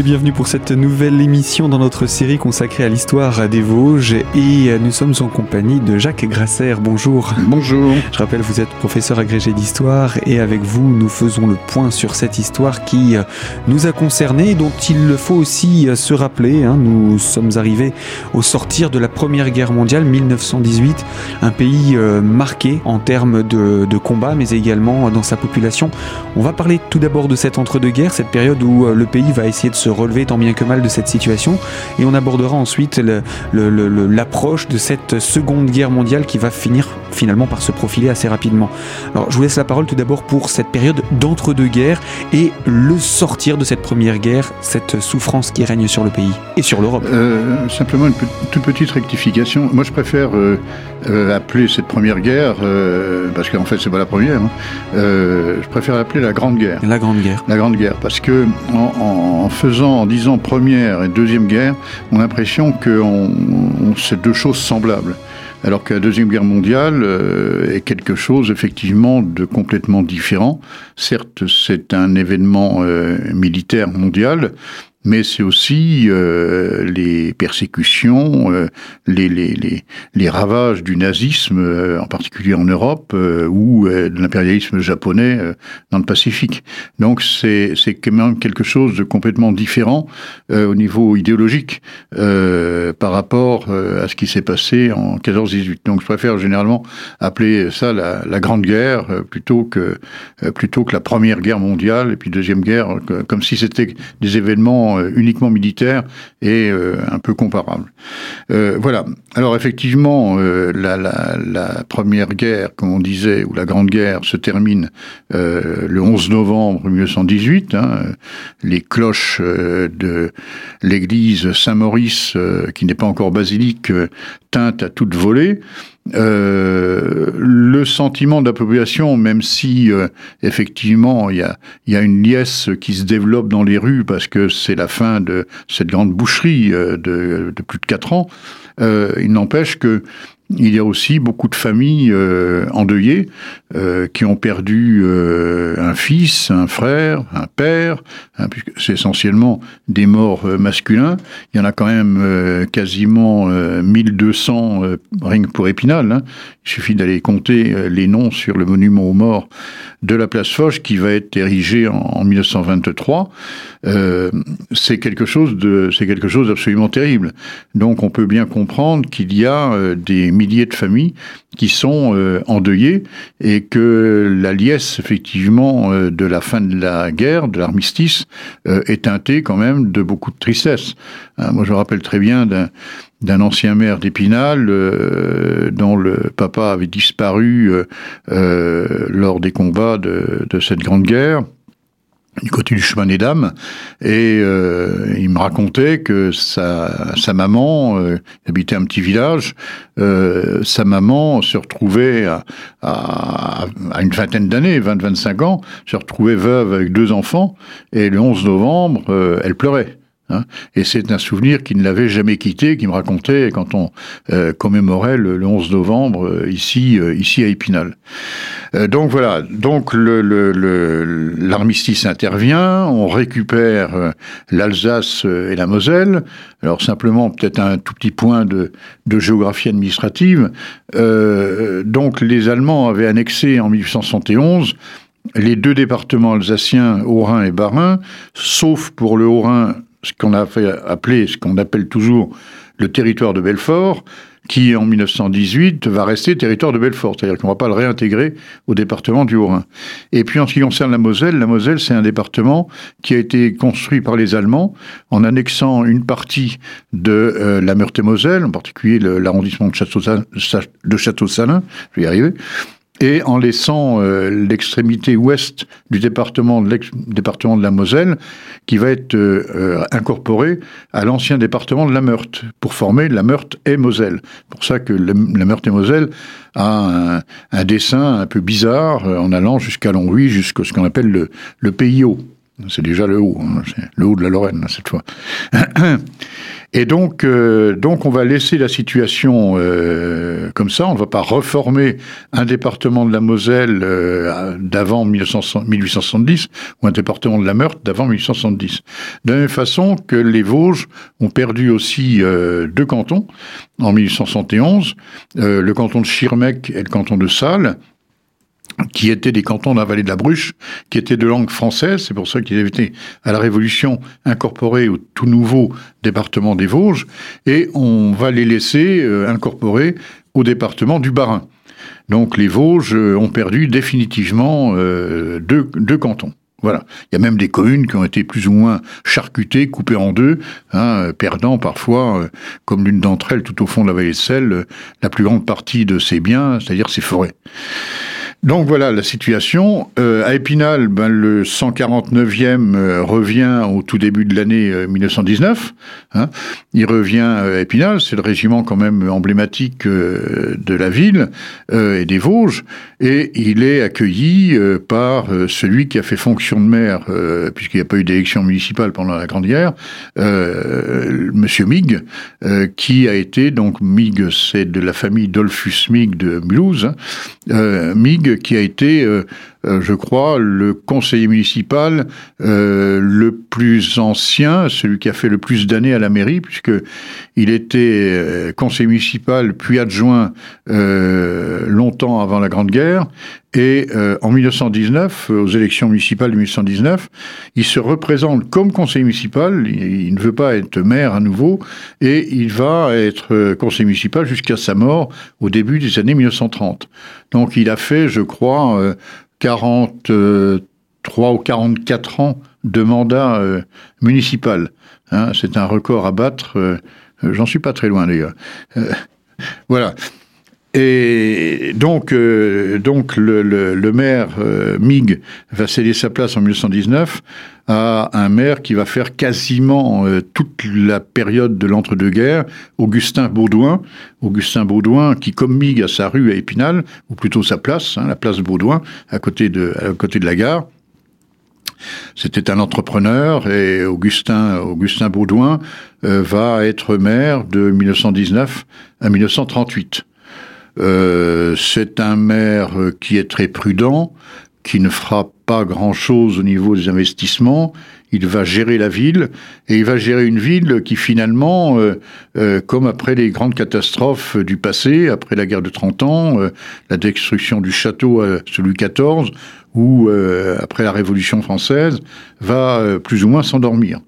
Et bienvenue pour cette nouvelle émission dans notre série consacrée à l'histoire des Vosges. Et nous sommes en compagnie de Jacques Grasser. Bonjour. Bonjour. Je rappelle, vous êtes professeur agrégé d'histoire et avec vous, nous faisons le point sur cette histoire qui nous a concernés, dont il faut aussi se rappeler. Hein. Nous sommes arrivés au sortir de la Première Guerre mondiale, 1918, un pays euh, marqué en termes de, de combat, mais également dans sa population. On va parler tout d'abord de cette entre-deux-guerres, cette période où euh, le pays va essayer de se relever tant bien que mal de cette situation. Et on abordera ensuite l'approche de cette seconde guerre mondiale qui va finir finalement par se profiler assez rapidement. Alors je vous laisse la parole tout d'abord pour cette période d'entre-deux-guerres et le sortir de cette première guerre, cette souffrance qui règne sur le pays et sur l'Europe. Euh, simplement une toute petite rectification. Moi je préfère euh, euh, appeler cette première guerre, parce qu'en fait c'est pas la première, hein, je préfère l'appeler la Grande Guerre. La Grande Guerre. La Grande Guerre, parce que en, faisant, en disant première et deuxième guerre, on a l'impression que c'est deux choses semblables alors que la Deuxième Guerre mondiale euh, est quelque chose effectivement de complètement différent. Certes, c'est un événement euh, militaire mondial, mais c'est aussi euh, les persécutions, euh, les, les, les, les, ravages du nazisme, euh, en particulier en Europe, euh, ou de l'impérialisme japonais dans le Pacifique. Donc c'est quand même quelque chose de complètement différent au niveau idéologique par rapport à ce qui s'est passé en 14-18. Donc je préfère généralement appeler ça la, la Grande Guerre plutôt que plutôt que la Première Guerre mondiale et puis Deuxième Guerre, comme si c'était des événements euh, uniquement militaire et euh, un peu comparable. Euh, voilà. Alors effectivement, la, première guerre, comme on disait, ou la Grande Guerre, se termine le 11 novembre 1918. Hein, les cloches de l'église Saint-Maurice, qui n'est pas encore basilique, tintent à toute volée. Le sentiment de la population, même si effectivement il y a, y a, une liesse qui se développe dans les rues parce que c'est la fin de cette grande boucherie euh, de, de, plus de quatre ans, il n'empêche que il y a aussi beaucoup de familles euh, endeuillées euh, qui ont perdu euh, un fils, un frère, un père, hein, c'est essentiellement des morts masculins. Il y en a quand même quasiment 1200 rien que pour Épinal. Hein. Il suffit d'aller compter les noms sur le monument aux morts de la place Foch qui va être érigé en, en 1923. c'est c'est quelque chose d'absolument terrible. Donc on peut bien comprendre qu'il y a des milliers de familles qui sont euh, endeuillées et que la liesse, effectivement, euh, de la fin de la guerre, de l'armistice, euh, est teintée quand même de beaucoup de tristesse. Hein, moi, je me rappelle très bien d'un ancien maire d'Épinal dont le papa avait disparu lors des combats de, de cette grande guerre du côté du chemin des dames et euh, il me racontait que sa, maman euh, habitait un petit village euh, sa maman se retrouvait à, à, une vingtaine d'années 20-25 ans se retrouvait veuve avec deux enfants et le 11 novembre euh, elle pleurait Hein. et c'est un souvenir qui ne l'avait jamais quitté, qui me racontait quand on euh, commémorait le, 11 novembre euh, ici, euh, ici à Épinal. donc voilà, donc l'armistice intervient, on récupère l'Alsace et la Moselle. Alors simplement peut-être un tout petit point de, de géographie administrative. donc les Allemands avaient annexé en 1871 les deux départements alsaciens, Haut-Rhin et Bas-Rhin, sauf pour le Haut-Rhin ce qu'on a fait appeler, ce qu'on appelle toujours le territoire de Belfort, qui en 1918 va rester territoire de Belfort, c'est-à-dire qu'on ne va pas le réintégrer au département du Haut-Rhin. Et puis en ce qui concerne la Moselle, la Moselle c'est un département qui a été construit par les Allemands en annexant une partie de euh, la Meurthe-et-Moselle, en particulier l'arrondissement de Château-Salin, je vais y arriver, et en laissant euh, l'extrémité ouest du département de, département de la Moselle, qui va être euh, euh, incorporé à l'ancien département de la Meurthe, pour former la Meurthe et Moselle. pour ça que la Meurthe et Moselle a un, dessin un peu bizarre, en allant jusqu'à Longwy, jusqu'à ce qu'on appelle le, le pays. C'est déjà le haut, hein, le haut de la Lorraine cette fois. Et donc, euh, donc on va laisser la situation euh, comme ça. On ne va pas reformer un département de la Moselle euh, d'avant 1870 ou un département de la Meurthe d'avant 1870. De la même façon que les Vosges ont perdu aussi deux cantons en 1871, le canton de Schirmeck et le canton de Salles qui étaient des cantons de la vallée de la Bruche, qui étaient de langue française, c'est pour ça qu'ils avaient été à la Révolution incorporés au tout nouveau département des Vosges, et on va les laisser euh, incorporer au département du Bas-Rhin. Donc les Vosges euh, ont perdu définitivement euh, deux, cantons. Voilà. Il y a même des communes qui ont été plus ou moins charcutées, coupées en deux, hein, perdant parfois, comme l'une d'entre elles, tout au fond de la vallée de Selle, la plus grande partie de ses biens, c'est-à-dire ses forêts. Donc voilà la situation. Euh, à Épinal, ben, le 149e euh, revient au tout début de l'année 1919. Euh, hein. Il revient à Épinal, c'est le régiment quand même emblématique de la ville et des Vosges, et il est accueilli par celui qui a fait fonction de maire, puisqu'il n'y a pas eu d'élection municipale pendant la Grande Guerre, Monsieur Mig, qui a été donc Mig, c'est de la famille Dolphus Mig de Mulhouse. Hein. Mig qui a été, euh, euh, je crois, le conseiller municipal euh, plus ancien, celui qui a fait le plus d'années à la mairie, puisque il était conseiller municipal puis adjoint longtemps avant la Grande Guerre. Et en 1919, aux élections municipales de 1919, il se représente comme conseiller municipal. Il, ne veut pas être maire à nouveau, et il va être conseiller municipal jusqu'à sa mort au début des années 1930. Donc il a fait, je crois, 43 euh, ou 44 ans de mandat euh, municipal. Hein. c'est un record à battre. Euh, j'en suis pas très loin d'ailleurs. voilà. Et donc, le, maire Mig va céder sa place en 1919 à un maire qui va faire quasiment euh, toute la période de l'entre-deux-guerres, Augustin Baudouin. Augustin Baudouin, qui comme Mig a sa rue à Épinal, ou plutôt sa place, hein, la place Baudouin, à côté de la gare. C'était un entrepreneur et Augustin, Augustin Baudouin euh, va être maire de 1919 à 1938. Euh, c'est un maire qui est très prudent, qui ne fera pas grand-chose au niveau des investissements. Il va gérer la ville et il va gérer une ville qui finalement, euh, euh, comme après les grandes catastrophes du passé, après la guerre de 30 ans, euh, la destruction du château à celui XIV, ou après la Révolution française, va plus ou moins s'endormir.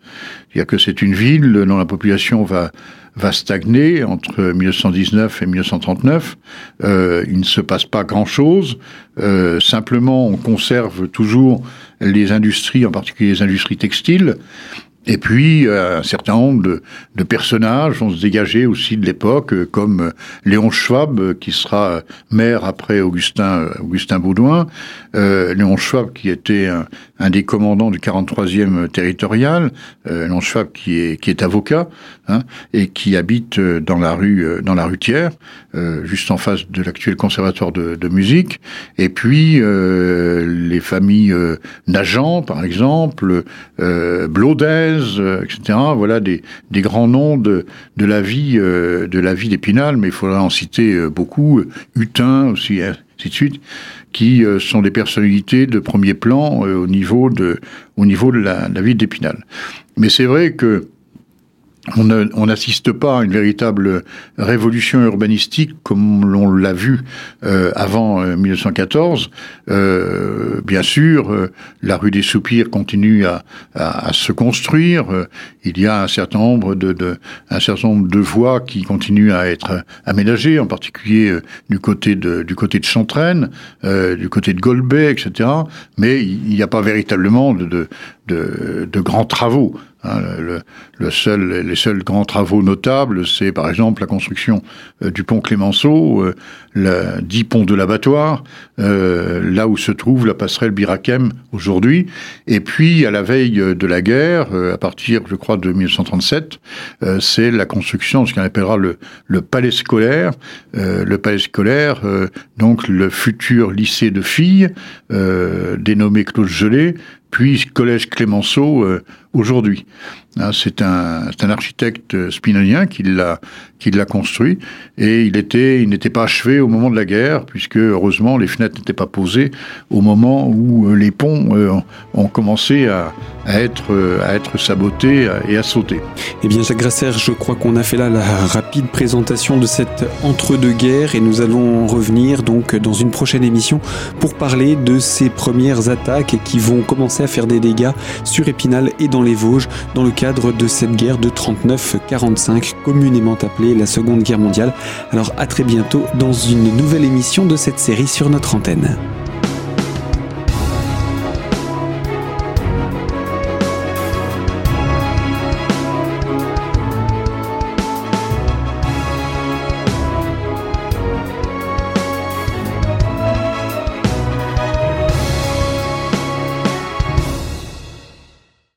C'est-à-dire que c'est une ville dont la population va va stagner entre 1919 et 1939. Euh, il ne se passe pas grand-chose. Euh, simplement, on conserve toujours les industries, en particulier les industries textiles. Et puis, euh, un certain nombre de, de, personnages vont se dégager aussi de l'époque, euh, comme euh, Léon Schwab, qui sera maire après Augustin, Augustin Baudouin. Euh, Léon Schwab, qui était un, un, des commandants du 43e territorial. Euh, Léon Schwab, qui est, qui est avocat hein, et qui habite dans la rue, dans la rue Thiers, juste en face de l'actuel conservatoire de, de, musique. Et puis, les familles Nagent, par exemple, Blaudet, euh, etc. Voilà des, grands noms de, de la vie euh, de la vie d'Épinal, mais il faudra en citer euh, beaucoup, Hutin aussi, ainsi de suite, qui sont des personnalités de premier plan au niveau de au niveau de la, la vie d'Épinal. Mais c'est vrai que on n'assiste pas à une véritable révolution urbanistique comme l'on l'a vu euh, avant 1914. Euh, euh, bien sûr, la rue des Soupirs continue à, se construire. il y a un certain nombre de, un certain nombre de voies qui continuent à être aménagées, en particulier du côté de du côté de Chantraine, du côté de Golbet, etc. Mais il n'y a pas véritablement de, de, de grands travaux. Hein, le, seul, les seuls grands travaux notables, c'est par exemple la construction euh, du pont Clémenceau, euh, le dit pont de l'abattoir, euh, là où se trouve la passerelle Birakem aujourd'hui. Et puis, à la veille de la guerre, à partir, je crois, de 1937, c'est la construction de ce qu'on appellera le, palais scolaire. le palais scolaire, donc le futur lycée de filles, dénommé Claude Gelé, puis Collège Clémenceau aujourd'hui. Hein, c'est un, architecte spinonien qui l'a construit et il était il n'était pas achevé au moment de la guerre puisque heureusement les fenêtres n'étaient pas posées au moment où euh, les ponts euh, ont commencé à, être euh, sabotés et à sauter. Eh bien Jacques Grasser, je crois qu'on a fait là la rapide présentation de cette entre-deux-guerres et nous allons revenir donc dans une prochaine émission pour parler de ces premières attaques qui vont commencer à faire des dégâts sur Épinal et les Vosges dans le cadre de cette guerre de 39-45 communément appelée la Seconde Guerre mondiale. Alors à très bientôt dans une nouvelle émission de cette série sur notre antenne.